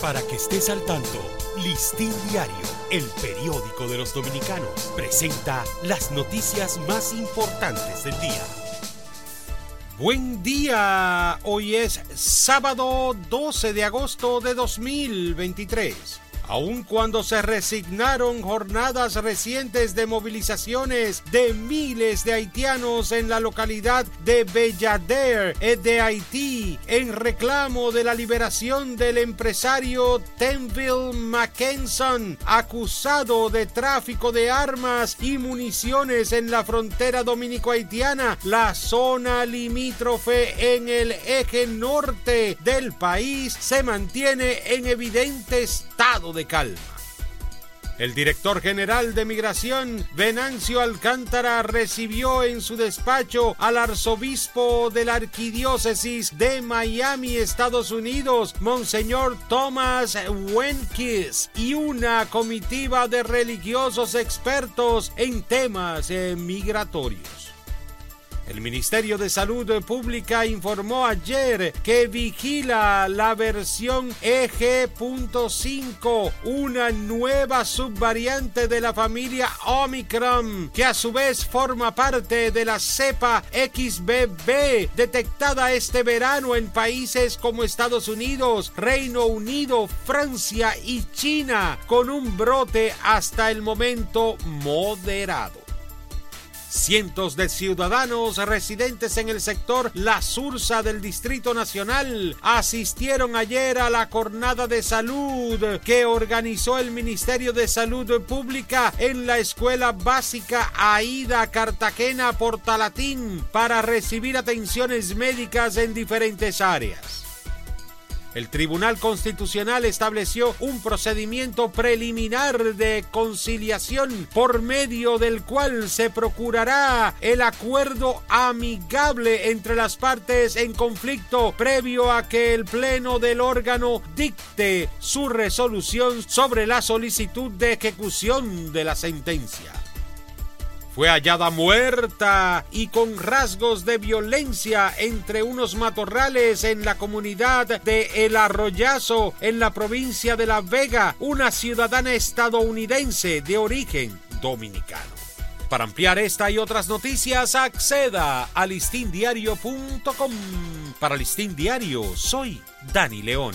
Para que estés al tanto, Listín Diario, el periódico de los dominicanos, presenta las noticias más importantes del día. Buen día, hoy es sábado 12 de agosto de 2023 aun cuando se resignaron jornadas recientes de movilizaciones de miles de haitianos en la localidad de Bellader eh, de Haití en reclamo de la liberación del empresario Tenville Mackenson acusado de tráfico de armas y municiones en la frontera dominico-haitiana, la zona limítrofe en el eje norte del país se mantiene en evidente estado de calma. El director general de Migración, Venancio Alcántara, recibió en su despacho al arzobispo de la Arquidiócesis de Miami, Estados Unidos, Monseñor Thomas Wenkis, y una comitiva de religiosos expertos en temas migratorios. El Ministerio de Salud Pública informó ayer que vigila la versión EG.5, una nueva subvariante de la familia Omicron, que a su vez forma parte de la cepa XBB, detectada este verano en países como Estados Unidos, Reino Unido, Francia y China, con un brote hasta el momento moderado. Cientos de ciudadanos residentes en el sector La Sursa del Distrito Nacional asistieron ayer a la jornada de salud que organizó el Ministerio de Salud Pública en la Escuela Básica Aida Cartagena Portalatín para recibir atenciones médicas en diferentes áreas. El Tribunal Constitucional estableció un procedimiento preliminar de conciliación por medio del cual se procurará el acuerdo amigable entre las partes en conflicto previo a que el Pleno del órgano dicte su resolución sobre la solicitud de ejecución de la sentencia fue hallada muerta y con rasgos de violencia entre unos matorrales en la comunidad de El Arroyazo, en la provincia de La Vega, una ciudadana estadounidense de origen dominicano. Para ampliar esta y otras noticias, acceda a listindiario.com. Para Listín Diario, soy Dani León.